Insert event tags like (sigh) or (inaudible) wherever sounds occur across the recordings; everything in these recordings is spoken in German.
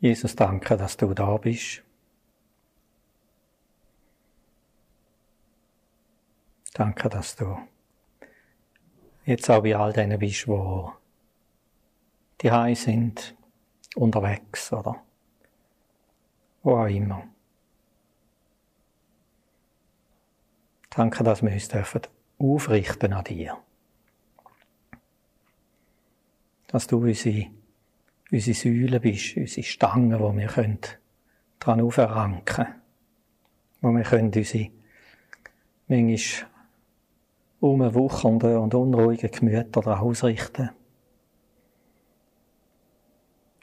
Jesus, danke, dass du da bist. Danke, dass du jetzt auch bei all denen bist, wo die Hause sind, unterwegs oder wo auch immer. Danke, dass wir uns dürfen aufrichten an dir. Dass du unsere, unsere Säule bist, unsere Stangen, wo wir können dran aufranken wo wir können unsere manchmal umwuchernde und unruhige Gemüter daran ausrichten.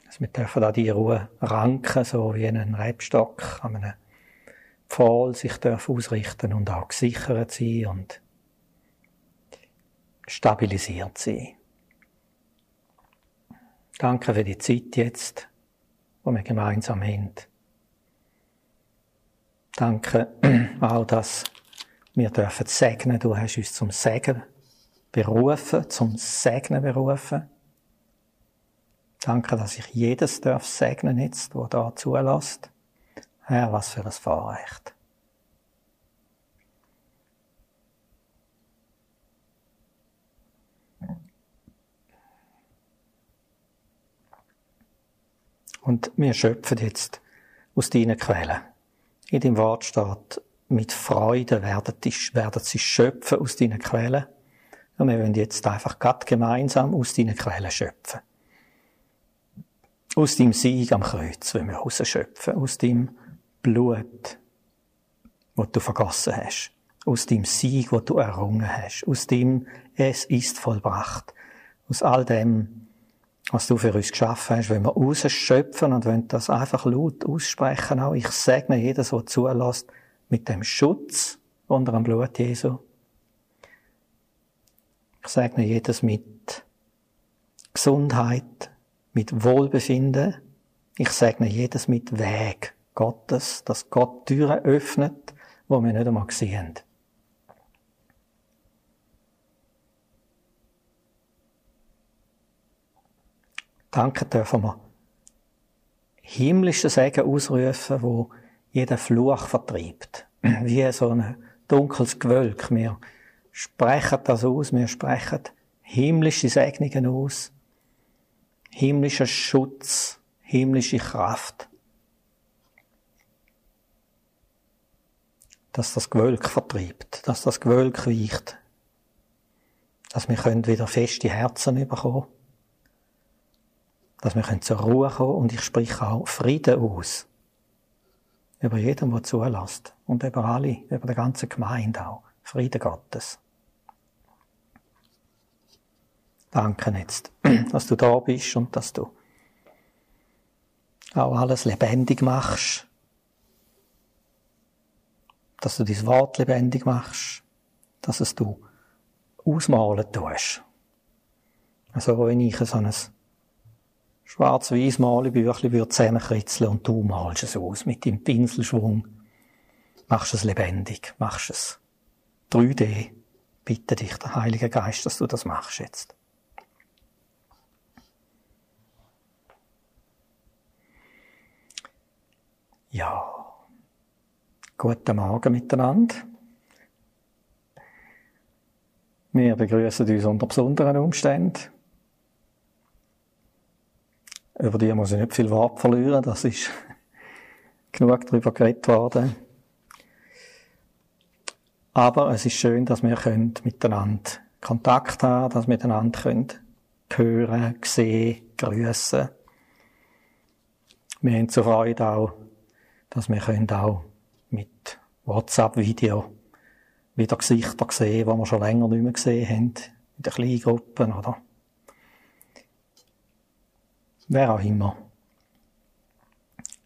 Dass wir dürfen an die Ruhe ranken, so wie ein Rebstock an einem Pfahl sich darf ausrichten und auch gesichert sein und stabilisiert sein. Danke für die Zeit jetzt, die wir gemeinsam haben. Danke (clears throat) auch, dass wir dürfen segnen. Du hast uns zum Segen berufen, zum Segnen berufen. Danke, dass ich jedes darf segnen jetzt, wo da zulässt. Herr, was für ein Vorrecht. Und wir schöpfen jetzt aus deinen Quellen. In dem Wort steht, mit Freude werden, sie schöpfen aus deinen Quellen. Und wir wollen jetzt einfach gerade gemeinsam aus deinen Quellen schöpfen. Aus deinem Sieg am Kreuz, wenn wir rausschöpfen. Aus deinem Blut, das du vergossen hast. Aus dem Sieg, das du errungen hast. Aus dem es ist vollbracht. Aus all dem, was du für uns geschaffen hast, wenn wir rausschöpfen und wenn das einfach laut aussprechen auch. Ich segne jedes, der zulässt, mit dem Schutz unter dem Blut Jesu. Ich segne jedes mit Gesundheit, mit Wohlbefinden. Ich segne jedes mit Weg Gottes, dass Gott Türen öffnet, wo wir nicht einmal sehen. Danke dürfen wir himmlische Segen ausrufen, wo jeden Fluch vertreibt. (clears throat) Wie so ein dunkles Gewölk. Wir sprechen das aus, wir sprechen himmlische Segnungen aus, himmlischer Schutz, himmlische Kraft. Dass das Gewölk vertreibt, dass das Gewölk weicht, dass wir können wieder feste Herzen bekommen, dass wir können zur Ruhe kommen und ich spreche auch Frieden aus über jeden, der zulässt. Und über alle, über die ganze Gemeinde auch. Frieden Gottes. Danke jetzt, (clears throat) dass du da bist und dass du auch alles lebendig machst. Dass du dein Wort lebendig machst. Dass es du ausmalen tust. Also, wenn ich so ein schwarz-weiß Malebüchli würde zusammenkritzeln und du malst es aus mit dem Pinselschwung. Machst es lebendig, machst es 3D. Bitte dich, der Heilige Geist, dass du das machst jetzt. Ja, guten Morgen miteinander. Wir begrüßen uns unter besonderen Umständen. Über die muss ich nicht viel Wort verlieren, das ist (laughs) genug darüber geredet worden. Aber es ist schön, dass wir können miteinander Kontakt haben, dass wir miteinander können hören, sehen, grüßen. Wir haben zur Freude auch, dass wir können auch mit WhatsApp-Video wieder Gesichter sehen, die wir schon länger nicht mehr gesehen haben, in den Kleingruppen oder wer auch immer.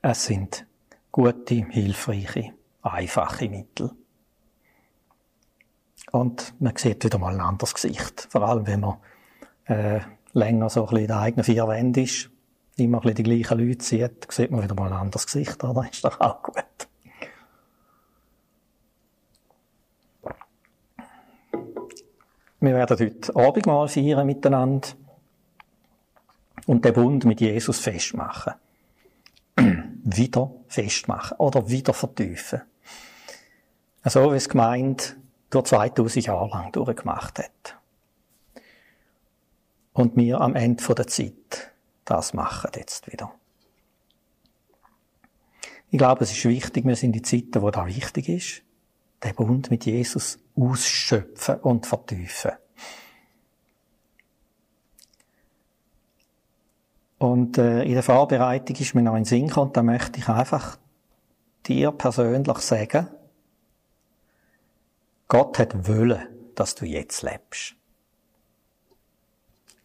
Es sind gute, hilfreiche, einfache Mittel. Und man sieht wieder mal ein anderes Gesicht. Vor allem, wenn man äh, länger so ein bisschen in den eigenen vier Wänden ist, immer ein bisschen die gleichen Leute sieht, sieht man wieder mal ein anderes Gesicht. Oder? Ist doch auch gut. Wir werden heute Abendmahl feiern miteinander und den Bund mit Jesus festmachen. (clears throat) wieder festmachen oder wieder vertiefen. So wie es gemeint durch 2000 Jahre lang durchgemacht hat. Und wir am Ende der Zeit das machen jetzt wieder. Ich glaube, es ist wichtig, wir sind in Zeiten, wo das wichtig ist, den Bund mit Jesus ausschöpfen und vertiefen. Und äh, in der Vorbereitung ist mir noch ein Sinn gekommen, da möchte ich einfach dir persönlich sagen, Gott hat wollen, dass du jetzt lebst.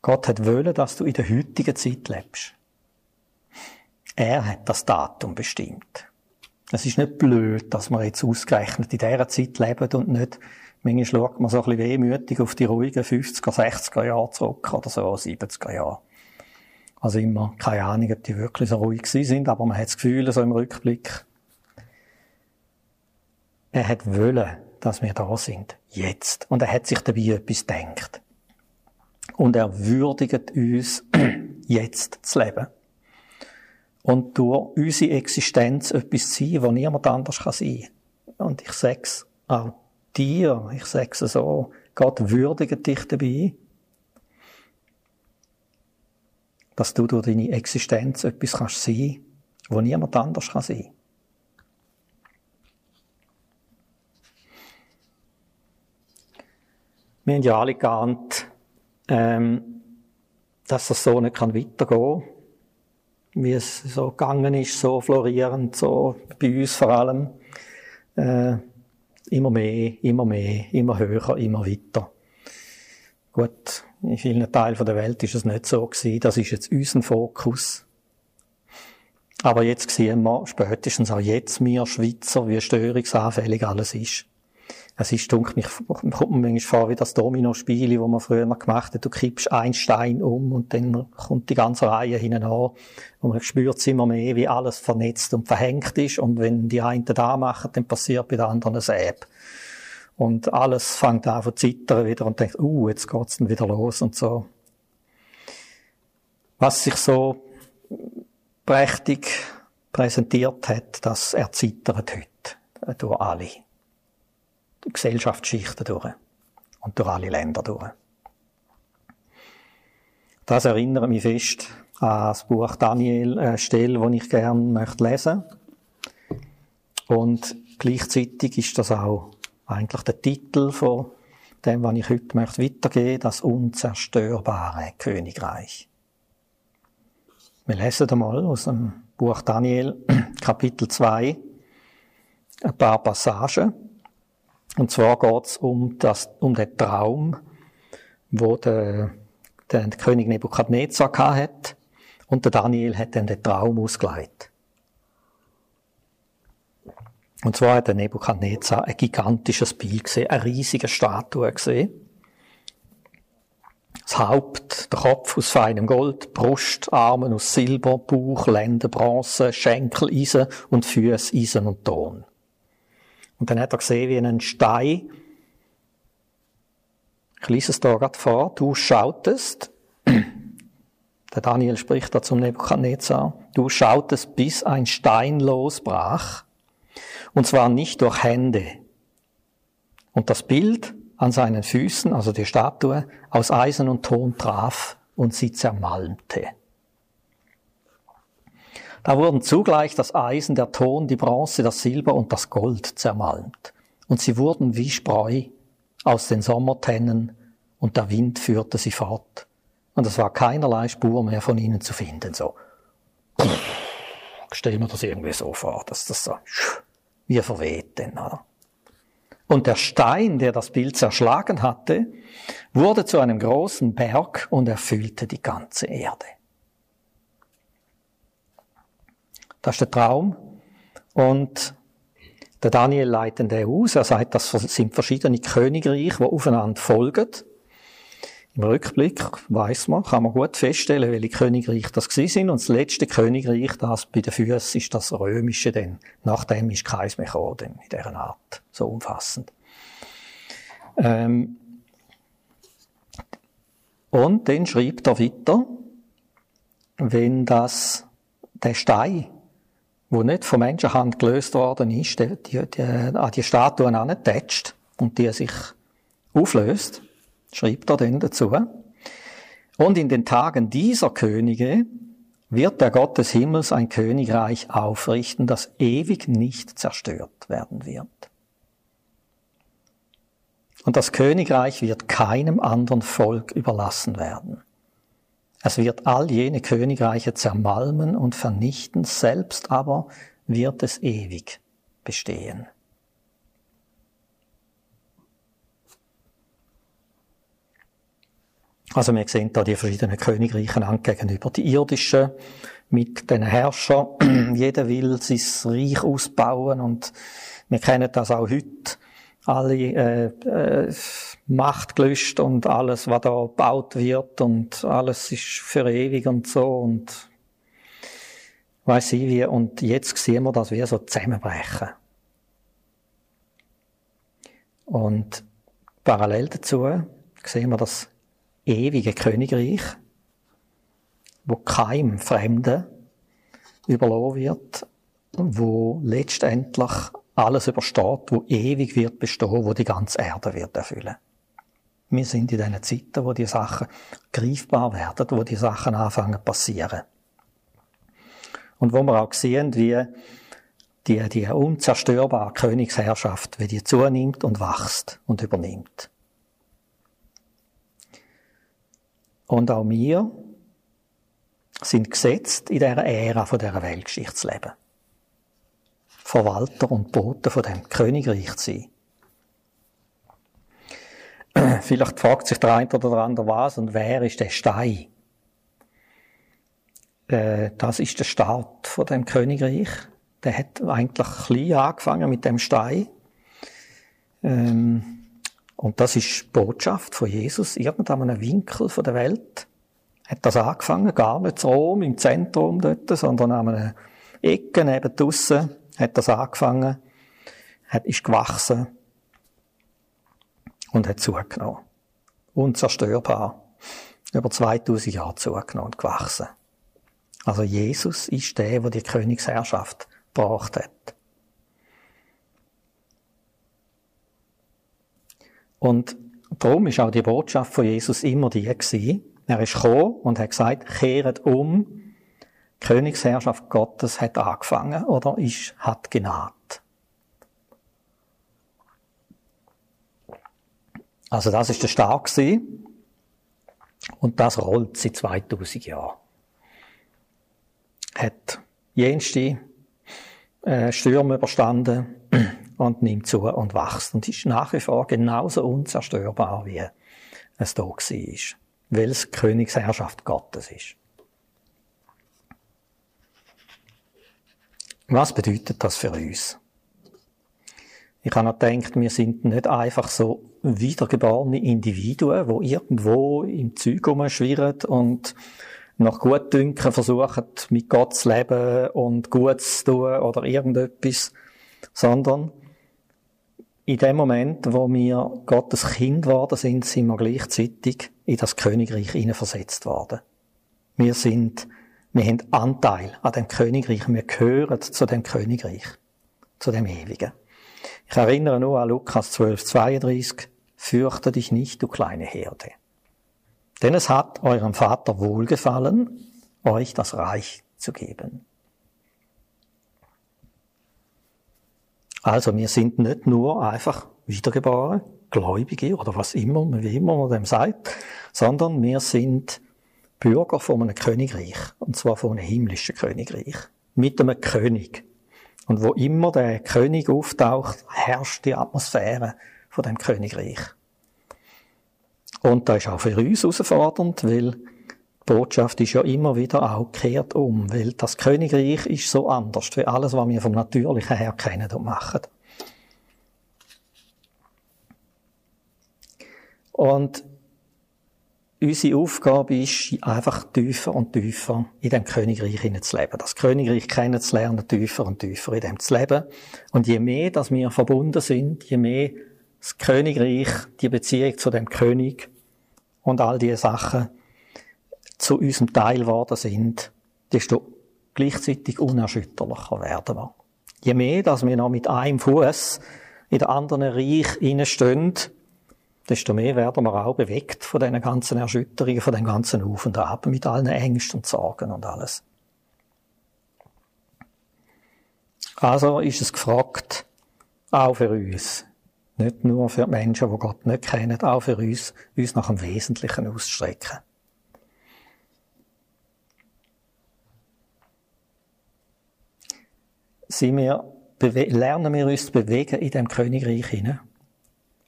Gott hat wollen, dass du in der heutigen Zeit lebst. Er hat das Datum bestimmt. Es ist nicht blöd, dass wir jetzt ausgerechnet in dieser Zeit leben und nicht, manchmal schaut man so ein bisschen wehmütig auf die ruhigen 50er, 60er Jahre zurück oder so, 70er Jahre. Also immer, keine Ahnung, ob die wirklich so ruhig sind, aber man hat das Gefühl, so im Rückblick, er hat wollen, dass wir da sind. Jetzt. Und er hat sich dabei etwas gedacht. Und er würdigt uns, (clears throat) jetzt zu leben. Und durch unsere Existenz etwas zu sein, was niemand anders kann sein. Und ich sag's auch dir, ich sag's so, Gott würdigt dich dabei, dass du durch deine Existenz etwas kannst sein, wo niemand anders kann sein. Wir haben ja alle geahnt, ähm, dass das so nicht kann weitergehen kann, wie es so gegangen ist, so florierend, so bei uns vor allem. Äh, immer mehr, immer mehr, immer höher, immer weiter. Gut, in vielen Teilen der Welt ist es nicht so gewesen. Das ist jetzt unser Fokus. Aber jetzt sehen wir, spätestens auch jetzt, wir Schweizer, wie störungsanfällig alles ist. Es ist, dunkel, mich, kommt mir manchmal vor wie das Domino-Spiel, wo man früher mal gemacht hat. Du kippst einen Stein um und dann kommt die ganze Reihe hinten an. Und man spürt immer mehr, wie alles vernetzt und verhängt ist. Und wenn die einen da machen, dann passiert bei den anderen ein Säb. Und alles fängt an zu zittern wieder und denkt, uh, jetzt geht's dann wieder los und so. Was sich so prächtig präsentiert hat, das erzittert heute durch alle Gesellschaftsschichten durch und durch alle Länder durch. Das erinnert mich fest an das Buch Daniel, eine Stelle, die ich gerne möchte lesen Und gleichzeitig ist das auch eigentlich der Titel von dem, was ich heute möchte weitergeben, das unzerstörbare Königreich. Wir lesen einmal aus dem Buch Daniel, (clears throat) Kapitel 2, ein paar Passagen. Und zwar geht's um, um den Traum, wo der, der König Nebukadnezar hat und der Daniel hat dann den Traum ausgeleitet. Und zwar hat der Nebukadnezar ein gigantisches Bild gesehen, eine riesige Statue gesehen. Das Haupt, der Kopf aus feinem Gold, Brust, Arme aus Silber, Bauch, Lenden, Bronze, Schenkel, Eisen und Füße, Eisen und Ton. Und dann hat er gesehen, wie ein Stein, ich lese es da gerade vor, du schautest, (clears throat) der Daniel spricht da zum Nebukadnezar, du schautest, bis ein Stein losbrach, und zwar nicht durch Hände. Und das Bild an seinen Füßen, also die Statue, aus Eisen und Ton traf und sie zermalmte. Da wurden zugleich das Eisen, der Ton, die Bronze, das Silber und das Gold zermalmt. Und sie wurden wie Spreu aus den Sommertennen und der Wind führte sie fort. Und es war keinerlei Spur mehr von ihnen zu finden, so. Stell mir das irgendwie so vor, dass das so wie verweht denn, oder? Und der Stein, der das Bild zerschlagen hatte, wurde zu einem großen Berg und erfüllte die ganze Erde. Das ist der Traum. Und der Daniel leitet den aus. Er sagt, das sind verschiedene Königreiche, die aufeinander folgen. Im Rückblick weiß man, kann man gut feststellen, welche Königreich das gewesen sind. Und das letzte Königreich, das bei den Füßen, ist das römische denn. Nachdem ist keins mehr denn in dieser Art. So umfassend. Ähm und dann schreibt er weiter, wenn das, der Stein wo nicht von Menschenhand gelöst worden ist, die, die, die, an die Statuen antätscht und die sich auflöst, schreibt er dann dazu. Und in den Tagen dieser Könige wird der Gott des Himmels ein Königreich aufrichten, das ewig nicht zerstört werden wird. Und das Königreich wird keinem anderen Volk überlassen werden. Es wird all jene Königreiche zermalmen und vernichten, selbst aber wird es ewig bestehen. Also wir sehen da die verschiedenen Königreichen an gegenüber. Die irdischen mit den Herrschern. (clears throat) Jeder will sein Reich ausbauen und wir kennen das auch heute. Alle äh, äh, Machtgelüste und alles, was da gebaut wird und alles ist für ewig und so und weiß ich wie. Und jetzt sehen wir, dass wir so zusammenbrechen. Und parallel dazu sehen wir das ewige Königreich, wo keinem Fremden überlassen wird, wo letztendlich alles übersteht, wo ewig wird bestehen, wo die ganze Erde wird erfüllen. Wir sind in diesen Zeiten, wo die Sachen greifbar werden, wo die Sachen anfangen passieren. Und wo wir auch sehen, wie die, die unzerstörbare Königsherrschaft, wie die zunimmt und wächst und übernimmt. Und auch wir sind gesetzt, in dieser Ära von dieser leben. Verwalter und Boten von dem Königreich zu sein. (clears throat) Vielleicht fragt sich der eine oder der andere was und wer ist der Stein? Äh, das ist der Start von dem Königreich. Der hat eigentlich klein angefangen mit dem Stein. Ähm, und das ist die Botschaft von Jesus, irgendwann einem Winkel von der Welt. Hat das angefangen, gar nicht zu Rom, im Zentrum dort, sondern an einer Ecke neben draussen hat das angefangen, hat, ist gewachsen und hat zugenommen. Unzerstörbar. Über 2000 Jahre zugenommen und gewachsen. Also Jesus ist der, der die Königsherrschaft gebracht hat. Und darum ist auch die Botschaft von Jesus immer die gewesen. Er ist gekommen und hat gesagt, kehret um. Die Königsherrschaft Gottes hat angefangen oder ist, hat genaht. Also das ist der Start gewesen. Und das rollt seit 2000 Jahren. Hat jenste äh, Stürme überstanden, und nimmt zu und wächst und ist nach wie vor genauso unzerstörbar, wie es da war. Weil es Königsherrschaft Gottes ist. Was bedeutet das für uns? Ich habe noch gedacht, wir sind nicht einfach so wiedergeborene Individuen, wo irgendwo im Zeug rumschwirren und nach Gutdünken versuchen, mit Gott zu leben und Gutes zu tun oder irgendetwas, sondern in dem Moment, wo wir Gottes Kind geworden sind, sind wir gleichzeitig in das Königreich versetzt worden. Wir sind, wir haben Anteil an dem Königreich. Wir gehören zu dem Königreich. Zu dem Ewigen. Ich erinnere nur an Lukas 12, 32. Fürchte dich nicht, du kleine Herde. Denn es hat eurem Vater wohlgefallen, euch das Reich zu geben. Also wir sind nicht nur einfach wiedergeboren, Gläubige oder was immer, wie immer man dem sagt, sondern wir sind Bürger von einem Königreich. Und zwar von einem himmlischen Königreich. Mit einem König. Und wo immer der König auftaucht, herrscht die Atmosphäre von dem Königreich. Und das ist auch für uns herausfordernd, weil Botschaft ist ja immer wieder auch kehrt um, weil das Königreich ist so anders wie alles, was wir vom Natürlichen her kennen und machen. Und unsere Aufgabe ist, einfach tiefer und tiefer in dem Königreich hineinzuleben. Das Königreich kennenzulernen, tiefer und tiefer in dem zu leben. Und je mehr, dass wir verbunden sind, je mehr das Königreich, die Beziehung zu dem König und all diese Sachen zu unserem Teil geworden sind, desto gleichzeitig unerschütterlicher werden wir. Je mehr, dass wir noch mit einem Fuß in der anderen Reich stehen, desto mehr werden wir auch bewegt von diesen ganzen Erschütterungen, von dem ganzen Auf und Ab, mit allen Ängsten und Sorgen und alles. Also ist es gefragt, auch für uns, nicht nur für die Menschen, die Gott nicht kennen, auch für uns, uns nach dem Wesentlichen auszustrecken. Sind wir, lernen wir uns zu bewegen in dem Königreich hinein?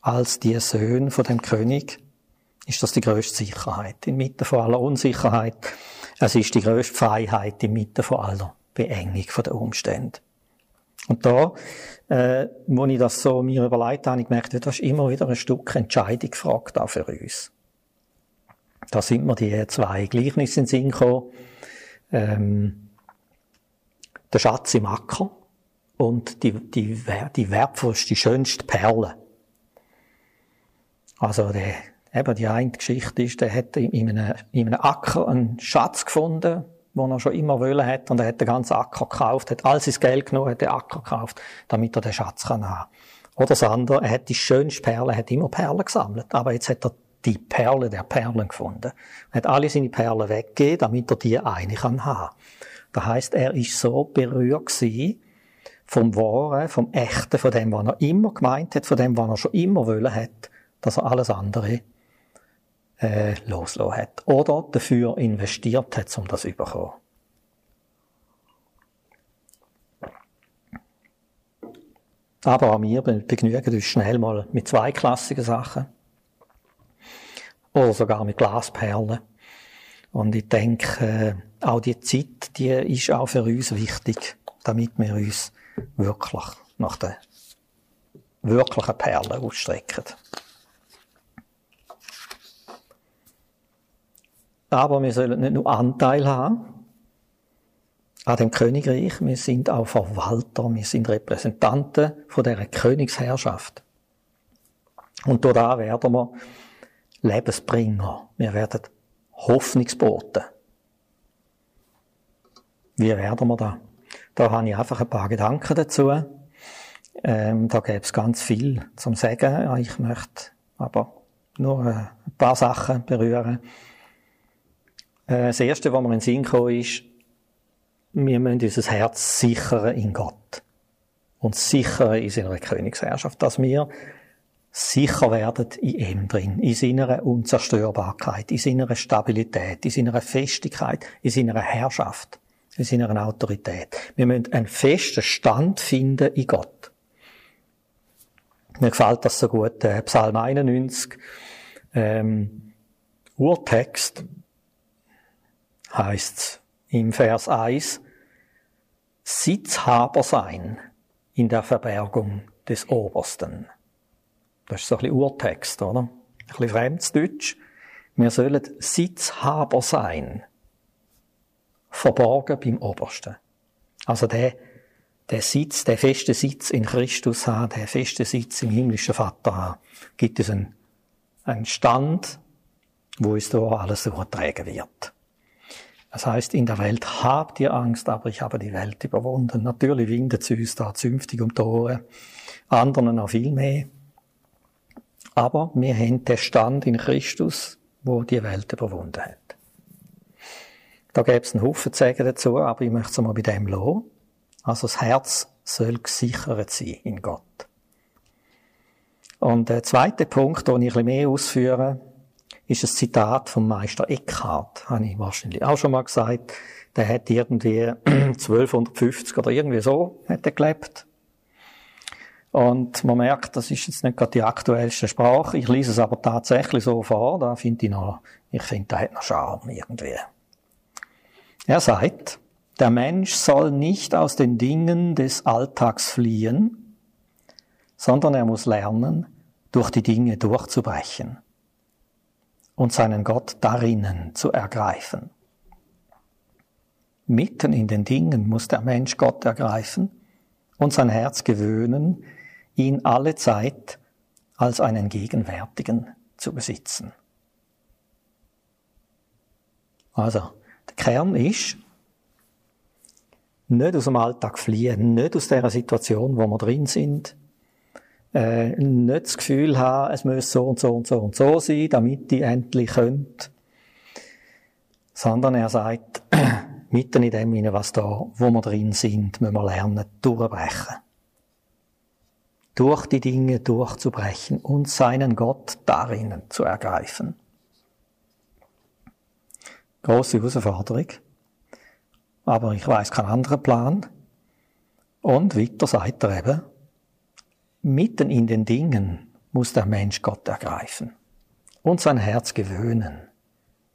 Als die Söhne von dem König ist das die größte Sicherheit inmitten von aller Unsicherheit. Es ist die größte Freiheit inmitten von aller Beengung der Umstände. Und da, äh, wo ich das so mir überlegt habe, habe ich gemerkt, das ist immer wieder ein Stück Entscheidung gefragt, auch für uns. Da sind mir die zwei Gleichnisse in den Sinn gekommen. Ähm, der Schatz im Acker und die, die, die wertvollste, schönste Perle. Also der, eben die eine Geschichte ist, der hat in einem, in einem Acker einen Schatz gefunden, den er schon immer wollen hat, und er hat den ganzen Acker gekauft, hat all sein Geld genommen, hat den Acker gekauft, damit er den Schatz kann haben. Oder das andere, er hat die schönste Perle, er hat immer Perlen gesammelt, aber jetzt hat er die Perle der Perlen gefunden. Er hat alle seine Perlen weggegeben, damit er die eine kann haben. Das heißt, er ist so berührt vom Wahren, vom Echten, von dem, was er immer gemeint hat, von dem, was er schon immer wollen hat, dass er alles andere äh, losgelassen hat. Oder dafür investiert hat, um das zu bekommen. Aber auch wir begnügen uns schnell mal mit zweiklassigen Sachen. Oder sogar mit Glasperlen. Und ich denke, äh, auch die Zeit, die ist auch für uns wichtig, damit wir uns wirklich nach den wirklichen Perlen ausstrecken. Aber wir sollen nicht nur Anteil haben an dem Königreich, wir sind auch Verwalter, wir sind Repräsentanten von dieser Königsherrschaft. Und da werden wir Lebensbringer. Wir werden Hoffnungsboten. Wie werden wir da? Da habe ich einfach ein paar Gedanken dazu. Ähm, da gäbe es ganz viel zum Sagen. Ich möchte aber nur ein paar Sachen berühren. Äh, das Erste, was mir in den Sinn kam, ist, wir müssen unser Herz sichern in Gott. Und sichern in seiner Königsherrschaft. Dass wir sicher werden in ihm drin, in seiner Unzerstörbarkeit, in seiner Stabilität, in seiner Festigkeit, in seiner Herrschaft, in seiner Autorität. Wir müssen einen festen Stand finden in Gott. Mir gefällt das so gut, äh, Psalm 91, ähm, Urtext, heißt im Vers 1, Sitzhaber sein in der Verbergung des Obersten. Das ist so ein bisschen Urtext, oder? Ein bisschen Fremdsdeutsch. Wir sollen Sitzhaber sein. Verborgen beim Obersten. Also der, der Sitz, der feste Sitz in Christus haben, der feste Sitz im himmlischen Vater haben, gibt es einen, einen Stand, wo es da alles übertragen wird. Das heißt, in der Welt habt ihr Angst, aber ich habe die Welt überwunden. Natürlich windet es uns da zünftig um Tore, anderen noch viel mehr. Aber wir haben den Stand in Christus, wo die Welt überwunden hat. Da gäbe es einen Haufen zu dazu, aber ich möchte es mal bei dem lassen. Also das Herz soll gesichert sein in Gott. Und der zweite Punkt, den ich ein mehr ausführe, ist ein Zitat vom Meister Eckhart, habe ich wahrscheinlich auch schon mal gesagt. Der hat irgendwie (clears throat) 1250 oder irgendwie so hat er gelebt. Und man merkt, das ist jetzt nicht gerade die aktuellste Sprache. Ich lese es aber tatsächlich so vor. Da finde ich noch, ich finde, da hat noch Charme irgendwie. Er sagt, der Mensch soll nicht aus den Dingen des Alltags fliehen, sondern er muss lernen, durch die Dinge durchzubrechen und seinen Gott darinnen zu ergreifen. Mitten in den Dingen muss der Mensch Gott ergreifen und sein Herz gewöhnen, ihn alle Zeit als einen Gegenwärtigen zu besitzen. Also, Kern ist, Nicht aus dem Alltag fliehen, nicht aus der Situation, wo wir drin sind. Äh, nicht das Gefühl haben, es muss so und so und so und so sein, damit die endlich könnt. Sondern er sagt, (clears throat) mitten in dem, was da, wo wir drin sind, müssen wir lernen, durchbrechen durch die Dinge durchzubrechen und seinen Gott darinnen zu ergreifen. Große Herausforderung. Aber ich weiß keinen anderen Plan. Und weiter sagt er eben, mitten in den Dingen muss der Mensch Gott ergreifen und sein Herz gewöhnen,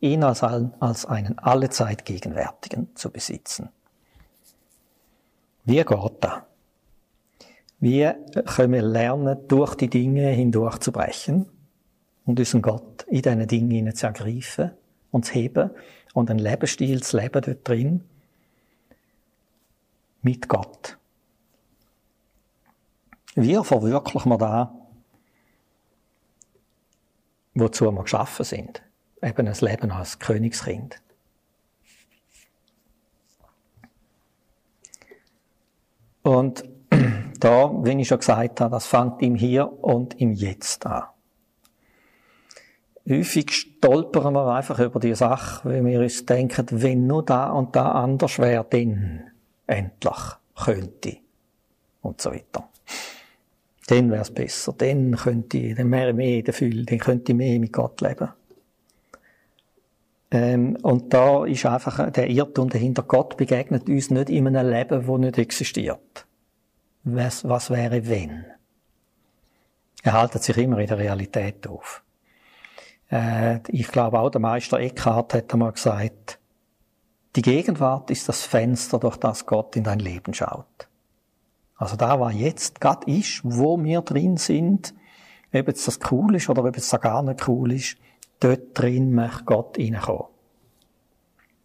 ihn als, als einen allezeit Gegenwärtigen zu besitzen. Wie geht das? Wie können wir lernen, durch die Dinge hindurch zu brechen und unseren Gott in diesen Dingen zu ergreifen und zu heben und einen Lebensstil zu leben dort drin mit Gott. Wie verwirklichen wir da, wozu wir geschaffen sind? Eben ein Leben als Königskind. Und (clears throat) da, wenn ich schon gesagt habe, das fängt im Hier und im Jetzt an. Häufig stolpern wir einfach über die Sache, weil wir uns denken, wenn nur da und da anders wäre, dann endlich könnte und so weiter. Dann wäre es besser, dann könnte ich, dann wäre ich mehr in der Fülle, dann könnte ich mehr mit Gott leben. Ähm, und da ist einfach der Irrtum dahinter, Gott begegnet uns nicht in einem Leben, das nicht existiert was, was wäre wenn? Er haltet sich immer in der Realität auf. Äh, ich glaube auch, der Meister Eckhart hat einmal gesagt, die Gegenwart ist das Fenster, durch das Gott in dein Leben schaut. Also da, was jetzt Gott ist, wo wir drin sind, ob jetzt das cool ist oder ob es gar nicht cool ist, dort drin möchte Gott reinkommen.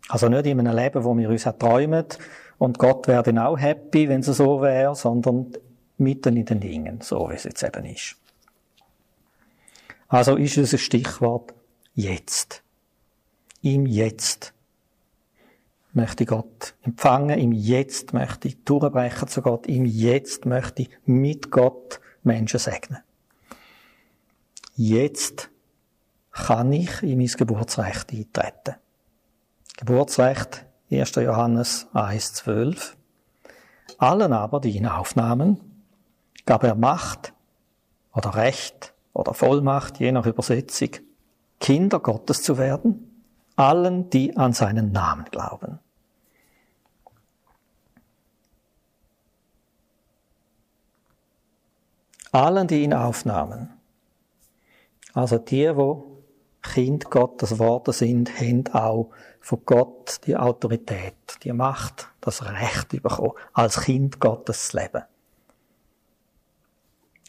Also nicht in einem Leben, wo wir uns träumen, und Gott wäre dann auch happy, wenn es so wäre, sondern mitten in den Dingen, so wie es jetzt eben ist. Also ist es ein Stichwort jetzt. Im Jetzt möchte ich Gott empfangen, im Jetzt möchte ich durchbrechen zu Gott, im Jetzt möchte ich mit Gott Menschen segnen. Jetzt kann ich in mein Geburtsrecht eintreten. Geburtsrecht 1. Johannes 1,12. Allen aber, die ihn aufnahmen, gab er Macht oder Recht oder Vollmacht, je nach Übersetzung, Kinder Gottes zu werden, allen, die an seinen Namen glauben. Allen, die ihn aufnahmen. Also die, wo Kind Gottes Worte sind, haben auch von Gott die Autorität, die Macht, das Recht bekommen, als Kind Gottes zu leben.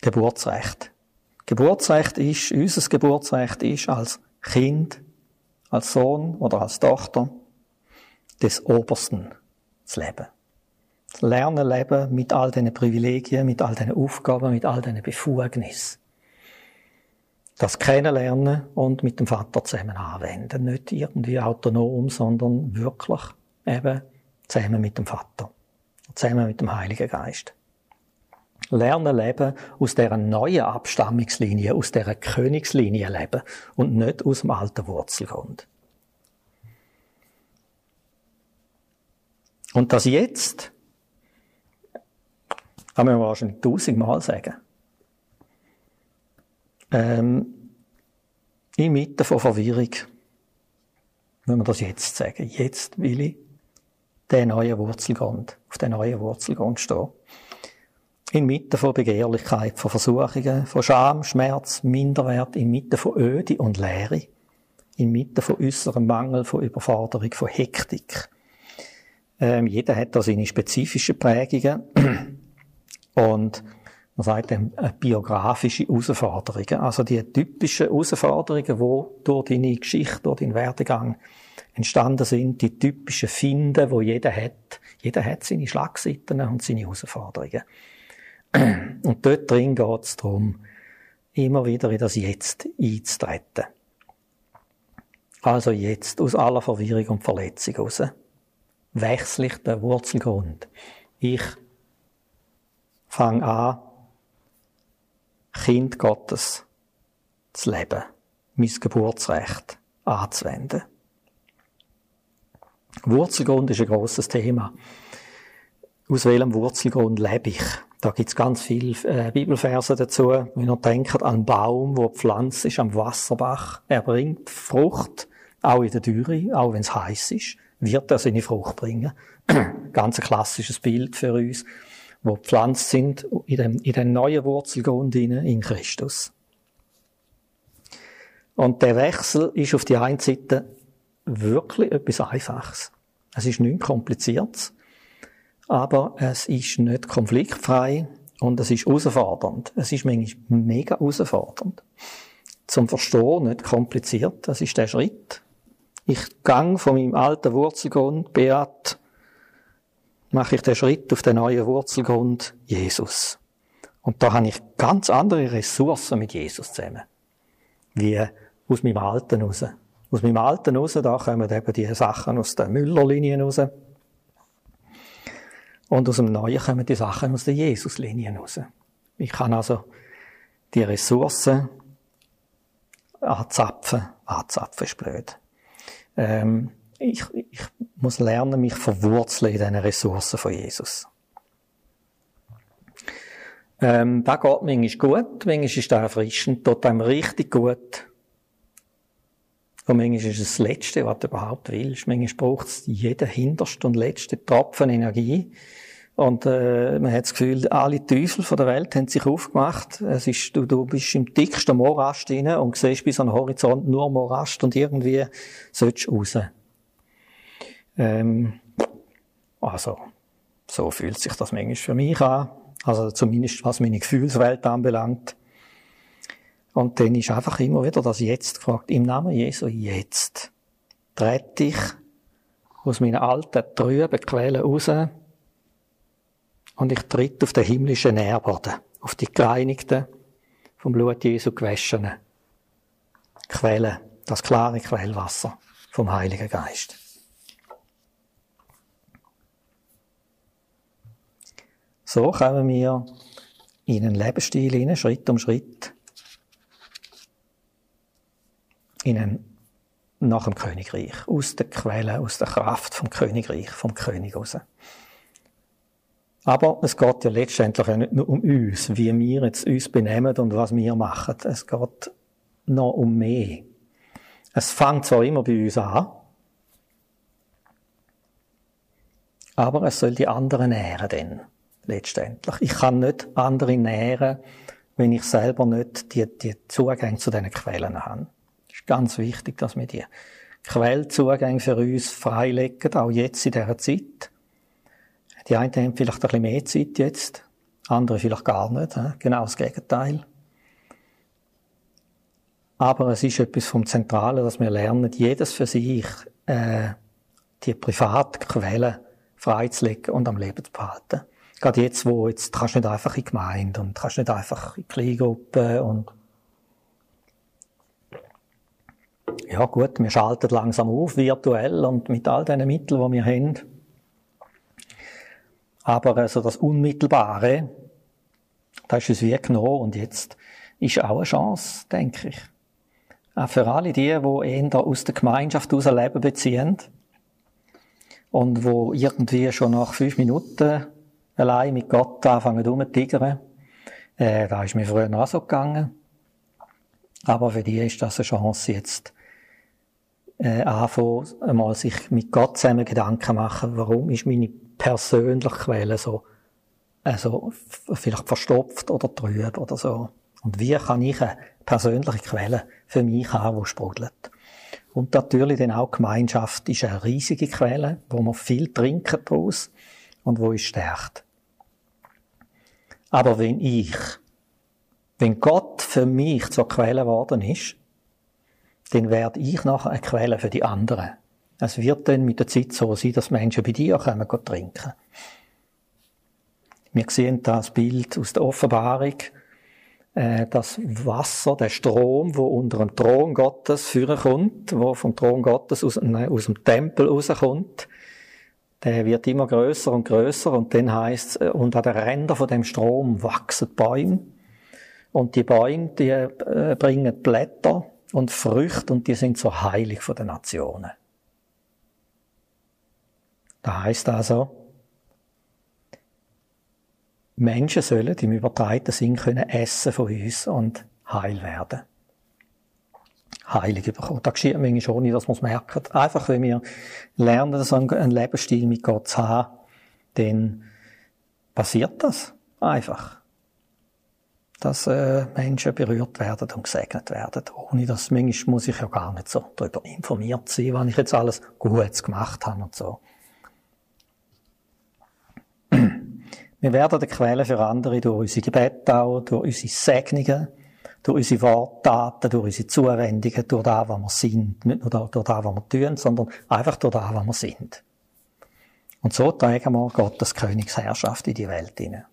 Geburtsrecht. Geburtsrecht ist, unser Geburtsrecht ist als Kind, als Sohn oder als Tochter des Obersten zu leben. Das Lernen leben mit all diesen Privilegien, mit all diesen Aufgaben, mit all diesen Befugnissen das Kennenlernen und mit dem Vater zusammen anwenden. Nicht irgendwie autonom, sondern wirklich eben zusammen mit dem Vater. Zusammen mit dem Heiligen Geist. Lernen leben aus dieser neuen Abstammungslinie, aus dieser Königslinie leben und nicht aus dem alten Wurzelgrund. Und das jetzt, kann man wahrscheinlich tausendmal sagen ähm, inmitten von Verwirrung, wenn wir das jetzt sagen. Jetzt will ich den neuen Wurzelgrund, auf den neuen Wurzelgrund stehen. Inmitten von Begehrlichkeit, von Versuchungen, von Scham, Schmerz, Minderwert, inmitten von Öde und Leere, inmitten von äußerem Mangel, von Überforderung, von Hektik. Ähm, jeder hat da seine spezifischen Prägungen. Und man sagt dem, äh, biografische Herausforderungen. Also die typischen Herausforderungen, die durch deine Geschichte, durch deinen Werdegang entstanden sind, die typischen Finden, wo jeder hat. Jeder hat seine Schlagseiten und seine Herausforderungen. (clears throat) Und dort drin geht es darum, immer wieder in das Jetzt einzutreten. Also jetzt aus aller Verwirrung und Verletzung raus. wechsle ich den Wurzelgrund. Ich fange an, Kind Gottes zu leben, mein Geburtsrecht anzuwenden. Wurzelgrund ist ein grosses Thema. Aus welchem Wurzelgrund lebe ich? Da gibt's ganz viele äh, Bibelverse dazu. Wenn ihr denkt an einen Baum, wo pflanzt ist am Wasserbach, er bringt Frucht, auch in der Dürre, auch wenn es heiß ist, wird er seine Frucht bringen. (clears throat) ganz ein klassisches Bild für uns, wo pflanzt sind in dem, in dem neuen Wurzelgrund in Christus. Und der Wechsel ist auf die einen Seite wirklich etwas Einfaches. Es ist nicht kompliziert, aber es ist nicht konfliktfrei und es ist herausfordernd. Es ist manchmal mega herausfordernd. Zum Verstehen nicht kompliziert, das ist der Schritt. Ich gang von meinem alten Wurzelgrund, Beat, mache ich den Schritt auf den neuen Wurzelgrund, Jesus. Und da habe ich ganz andere Ressourcen mit Jesus zusammen. Wie aus meinem Alten raus. Aus meinem Alten raus, da kommen eben die Sachen aus der Müllerlinie raus. Und aus dem Neuen kommen die Sachen aus der Jesuslinie raus. Ich kann also die Ressourcen anzapfen. Anzapfen ist blöd. Ähm, ich, ich muss lernen, mich verwurzeln in diesen Ressourcen von Jesus. Ähm, das geht manchmal gut, manchmal ist das erfrischend, tut einem richtig gut. Und manchmal ist es das Letzte, was du überhaupt willst. Manchmal braucht es jeden hintersten und letzten Tropfen Energie. Und äh, man hat das Gefühl, alle Teufel von der Welt haben sich aufgemacht. Es ist, du, du bist im dicksten Morast drin und siehst bis an den Horizont nur Morast und irgendwie sollst du raus. Ähm, also, so fühlt sich das manchmal für mich an. Also zumindest was meine Gefühlswelt anbelangt. Und dann ist einfach immer wieder das Jetzt gefragt. Im Namen Jesu jetzt. Trete dich aus meinen alten, trüben Quellen raus und ich tritt auf den himmlischen Nährboden, auf die gereinigten, vom Blut Jesu gewaschenen Quellen, das klare Quellwasser vom Heiligen Geist. So kommen wir in einen Lebensstil hinein, Schritt um Schritt, in einen nach dem Königreich, aus der Quelle, aus der Kraft vom Königreich, vom König raus. Aber es geht ja letztendlich nicht nur um uns, wie wir jetzt uns benehmen und was wir machen. Es geht noch um mehr. Es fängt zwar immer bei uns an, aber es soll die anderen nähren dann, letztendlich. Ich kann nicht andere nähren, wenn ich selber nicht die, die Zugänge zu diesen Quellen habe. Ist ganz wichtig, dass wir die Quellzugänge für uns freilegen, auch jetzt in dieser Zeit. Die einen haben vielleicht ein bisschen mehr Zeit jetzt, andere vielleicht gar nicht. Genau das Gegenteil. Aber es ist etwas vom Zentralen, dass wir lernen, jedes für sich äh, die Privatquellen freizulegen und am Leben zu behalten. Gerade jetzt, wo jetzt kannst du nicht einfach in die Gemeinde und kannst nicht einfach in Kleingruppen und ja gut, wir schalten langsam auf, virtuell und mit all den Mitteln, die wir haben. Aber also das Unmittelbare, das ist uns wie genommen und jetzt ist auch eine Chance, denke ich. Auch für alle die, die eher aus der Gemeinschaft aus Leben beziehen und wo irgendwie schon nach fünf Minuten allein mit Gott anfangen rumzutigern. Äh, da ist mir früher auch so gegangen. Aber für die ist das eine Chance jetzt, äh, anfangen, einmal sich mit Gott zusammen Gedanken machen, warum ist meine persönliche Quelle so, also vielleicht verstopft oder trüb oder so. Und wie kann ich eine persönliche Quelle für mich haben, die sprudelt? Und natürlich dann auch Gemeinschaft ist eine riesige Quelle, wo man viel trinken daraus und wo uns stärkt. Aber wenn ich, wenn Gott für mich zur Quelle geworden ist, dann werde ich nachher eine Quelle für die anderen. Es wird dann mit der Zeit so sein, dass Menschen bei dir kommen trinken. Wir sehen das Bild aus der Offenbarung, äh, das Wasser, der Strom, wo unter dem Thron Gottes führen kommt, wo vom Thron Gottes aus, nein, aus dem Tempel rauskommt, der wird immer größer und größer und dann heißt und an den Rändern von dem Strom wachsen Bäume und die Bäume, die äh, bringen Blätter und Früchte und die sind so heilig von den Nationen. Da heißt also, Menschen sollen im übertreibenden Sinn können essen von uns und heil werden. Heilig bekommen. Das geschieht manchmal schon nicht, dass man es merkt. Einfach, wenn wir lernen, so einen Lebensstil mit Gott zu haben, dann passiert das. Einfach. Dass äh, Menschen berührt werden und gesegnet werden. Ohne das, manchmal muss ich ja gar nicht so darüber informiert sein, wann ich jetzt alles Gutes gemacht habe und so. Wir werden die Quelle für andere durch unsere Gebete auch, durch unsere Segnungen, durch unsere Worttaten, durch unsere Zuwendungen, durch das, was wir sind. Nicht nur durch das, was wir tun, sondern einfach durch das, was wir sind. Und so tragen wir Gottes Königsherrschaft in die Welt hinein.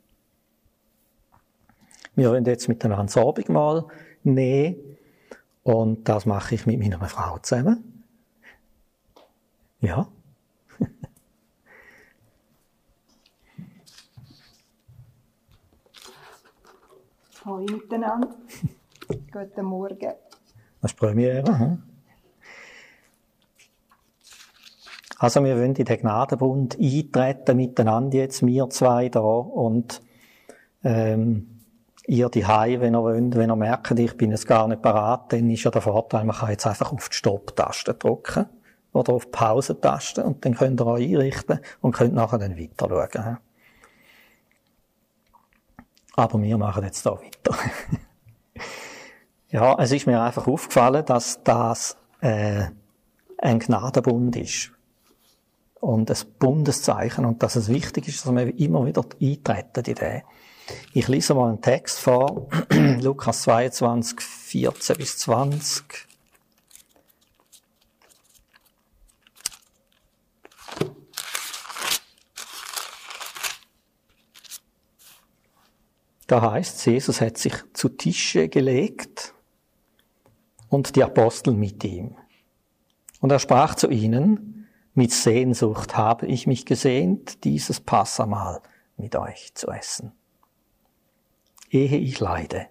Wir wollen jetzt miteinander das Abendmahl nehmen. Und das mache ich mit meiner Frau zusammen. Ja. (laughs) Hallo miteinander. Guten Morgen. Das ist Premiere. Hm? Also wir wollen in den Gnadenbund eintreten miteinander jetzt, wir zwei da und ähm, ihr die Hause, wenn ihr wollt, wenn ihr merkt, ich bin jetzt gar nicht parat, dann ist ja der Vorteil, man kann jetzt einfach auf die Stopp-Taste drücken oder auf die Pause-Taste und dann könnt ihr euch einrichten und könnt nachher dann weiter schauen. Aber wir machen jetzt da weiter. (laughs) ja, es ist mir einfach aufgefallen, dass das äh, ein Gnadenbund ist. Und ein Bundeszeichen. Und dass es wichtig ist, dass wir immer wieder eintreten in den. Ich lese mal einen Text vor. (clears throat) Lukas 22, 14 bis 20. Da heißt Jesus hat sich zu Tische gelegt und die Apostel mit ihm. Und er sprach zu ihnen, mit Sehnsucht habe ich mich gesehnt, dieses Passamal mit euch zu essen. Ehe ich leide.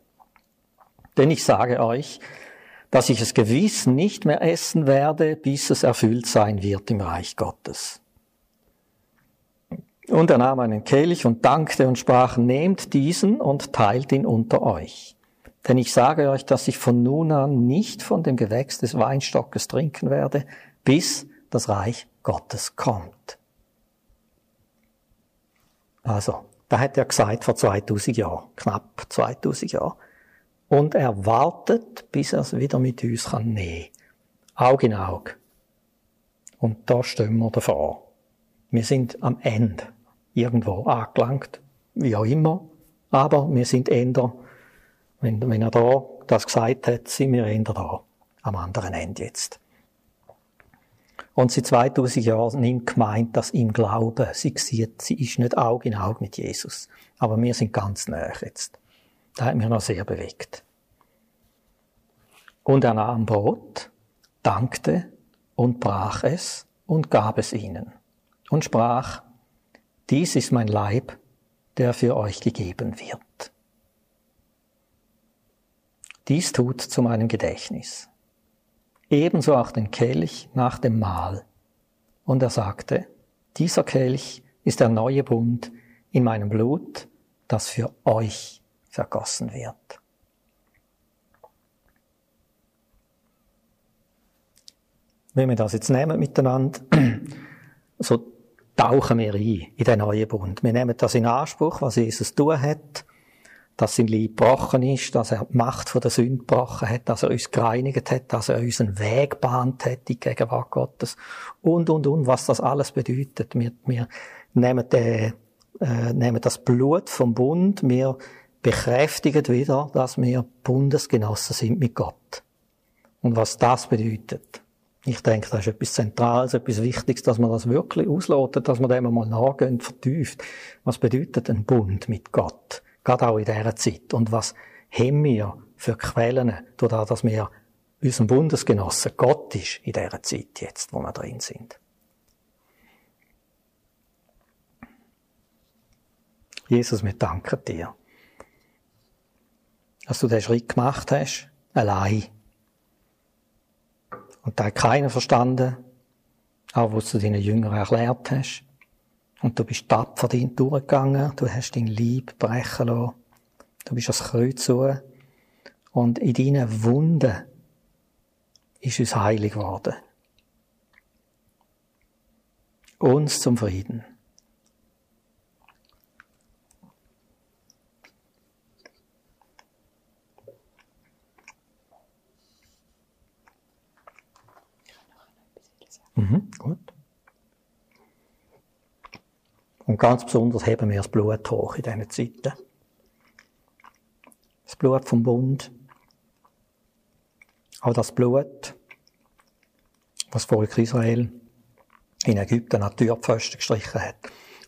Denn ich sage euch, dass ich es gewiss nicht mehr essen werde, bis es erfüllt sein wird im Reich Gottes. Und er nahm einen Kelch und dankte und sprach, nehmt diesen und teilt ihn unter euch. Denn ich sage euch, dass ich von nun an nicht von dem Gewächs des Weinstockes trinken werde, bis das Reich Gottes kommt. Also, da hat er gesagt vor 2000 Jahren, knapp 2000 Jahren. Und er wartet, bis er es wieder mit uns kann nehmen. Aug in Aug. Und da stehen wir davor. Wir sind am Ende irgendwo angelangt, wie auch immer. Aber wir sind eher, wenn, wenn er da das gesagt hat, sind wir eher da, am anderen Ende jetzt. Und seit 2000 Jahren nimmt gemeint, dass im Glauben sie sieht, sie ist nicht Auge in Auge mit Jesus. Aber wir sind ganz nah jetzt. Das hat mich noch sehr bewegt. Und er nahm Brot, dankte und brach es und gab es ihnen und sprach, dies ist mein Leib, der für euch gegeben wird. Dies tut zu meinem Gedächtnis. Ebenso auch den Kelch nach dem Mahl. Und er sagte, dieser Kelch ist der neue Bund in meinem Blut, das für euch vergossen wird. Wenn wir das jetzt nehmen miteinander, (clears throat) so tauchen wir ein in den neuen Bund. Wir nehmen das in Anspruch, was Jesus tun hat, dass sein Leib gebrochen ist, dass er die Macht von der Sünde gebrochen hat, dass er uns gereinigt hat, dass er uns einen Weg bahnt hat die Gegenwart Gottes und, und, und, was das alles bedeutet. Wir, wir nehmen, den, äh, nehmen das Blut vom Bund, wir bekräftigen wieder, dass wir Bundesgenossen sind mit Gott. Und was das bedeutet. Ich denke, das ist etwas Zentrales, etwas Wichtiges, dass man das wirklich auslotet, dass man dem mal nachgehen, vertieft. Was bedeutet ein Bund mit Gott? Gerade auch in dieser Zeit. Und was haben wir für Quellen, dadurch, dass wir unserem Bundesgenossen Gott ist in dieser Zeit jetzt, wo wir drin sind. Jesus, wir danken dir, dass du diesen Schritt gemacht hast, allein. Und da hat keiner verstanden, auch was du deinen Jüngern erklärt hast. Und du bist tapfer durchgegangen, du hast dein Lieb brechen lassen, du bist ans Kreuz zu. Und in deinen Wunden ist uns heilig geworden. Uns zum Frieden. Mhm, gut. Und ganz besonders heben wir das Blut hoch in diesen Zeiten. Das Blut vom Bund. Auch das Blut, was Volk Israel in Ägypten an die Türpfosten gestrichen hat.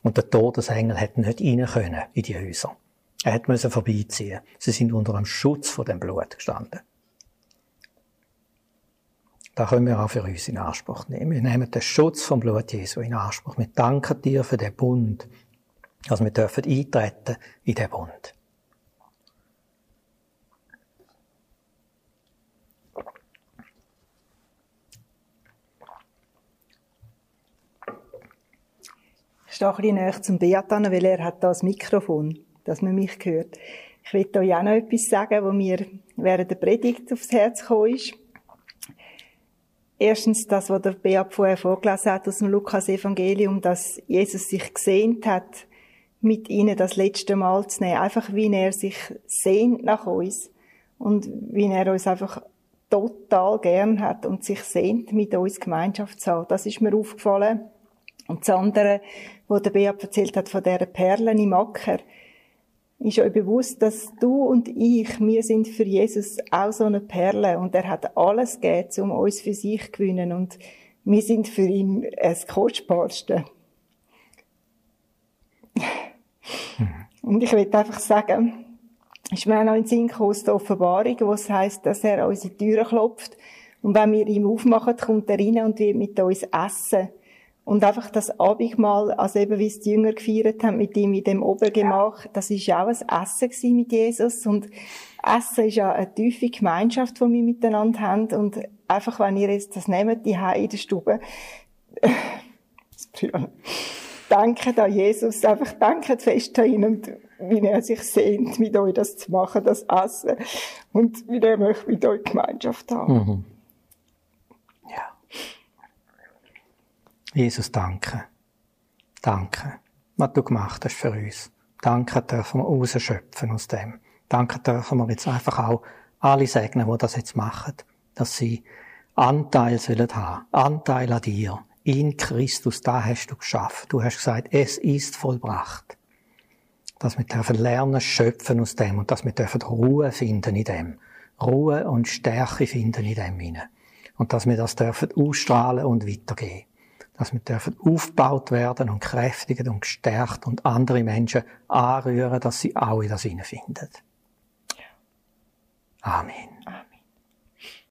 Und der Todesengel hat nicht rein können in die Häuser. Er hat müssen vorbeiziehen. Sie sind unter dem Schutz von dem Blut gestanden. Da können wir auch für uns in Anspruch nehmen. Wir nehmen den Schutz vom Blut Jesu in Anspruch. Wir danken dir für den Bund, dass wir dürfen eintreten in den Bund. Ich stehe ein näher zum Beat an, weil er hat da das Mikrofon, dass man mich hört. Ich will euch auch noch etwas sagen, was mir während der Predigt aufs Herz gekommen ist. Erstens das, was der Beat vorher vorgelesen hat aus dem Lukas-Evangelium, dass Jesus sich gesehnt hat, mit ihnen das letzte Mal zu nehmen. Einfach wie er sich sehnt nach uns. Und wie er uns einfach total gern hat und sich sehnt, mit uns Gemeinschaft zu haben. Das ist mir aufgefallen. Und das andere, was der Beat erzählt hat von dieser Perlen im Acker, ist euch bewusst, dass du und ich, wir sind für Jesus auch so eine Perle und er hat alles gegeben, um uns für sich zu gewinnen und wir sind für ihn das Kostbarste. Und ich will einfach sagen, ist mir auch noch in den Sinn aus der Offenbarung, wo es heisst, dass er an unsere Türen klopft und wenn wir ihm aufmachen, kommt er rein und wird mit uns essen. Und einfach das Abendmahl, also eben wie es die Jünger gefeiert haben mit ihm in dem Obergemach, das ist auch ein Essen mit Jesus. Und Essen ist ja eine tiefe Gemeinschaft, die wir miteinander haben. Und einfach, wenn ihr jetzt das nehmt, die in der Stube, (laughs) danke an Jesus, einfach danke fest an ihn und wie er sich sehnt, mit euch das zu machen, das Essen. Und wie er möchte mit euch Gemeinschaft haben. Mhm. Jesus, danke. Danke, was du gemacht hast für uns. Danke dürfen wir rausschöpfen aus dem. Danke dürfen wir jetzt einfach auch alle segnen, die das jetzt machen, dass sie Anteil sollen haben. Anteil an dir. In Christus, da hast du geschafft. Du hast gesagt, es ist vollbracht. Dass wir dürfen lernen, schöpfen aus dem und dass wir dürfen Ruhe finden in dem. Ruhe und Stärke finden in dem hinein. Und dass wir das dürfen ausstrahlen und weitergehen dass wir dürfen aufgebaut werden und kräftigt und gestärkt und andere Menschen anrühren, dass sie auch in das finden. Amen.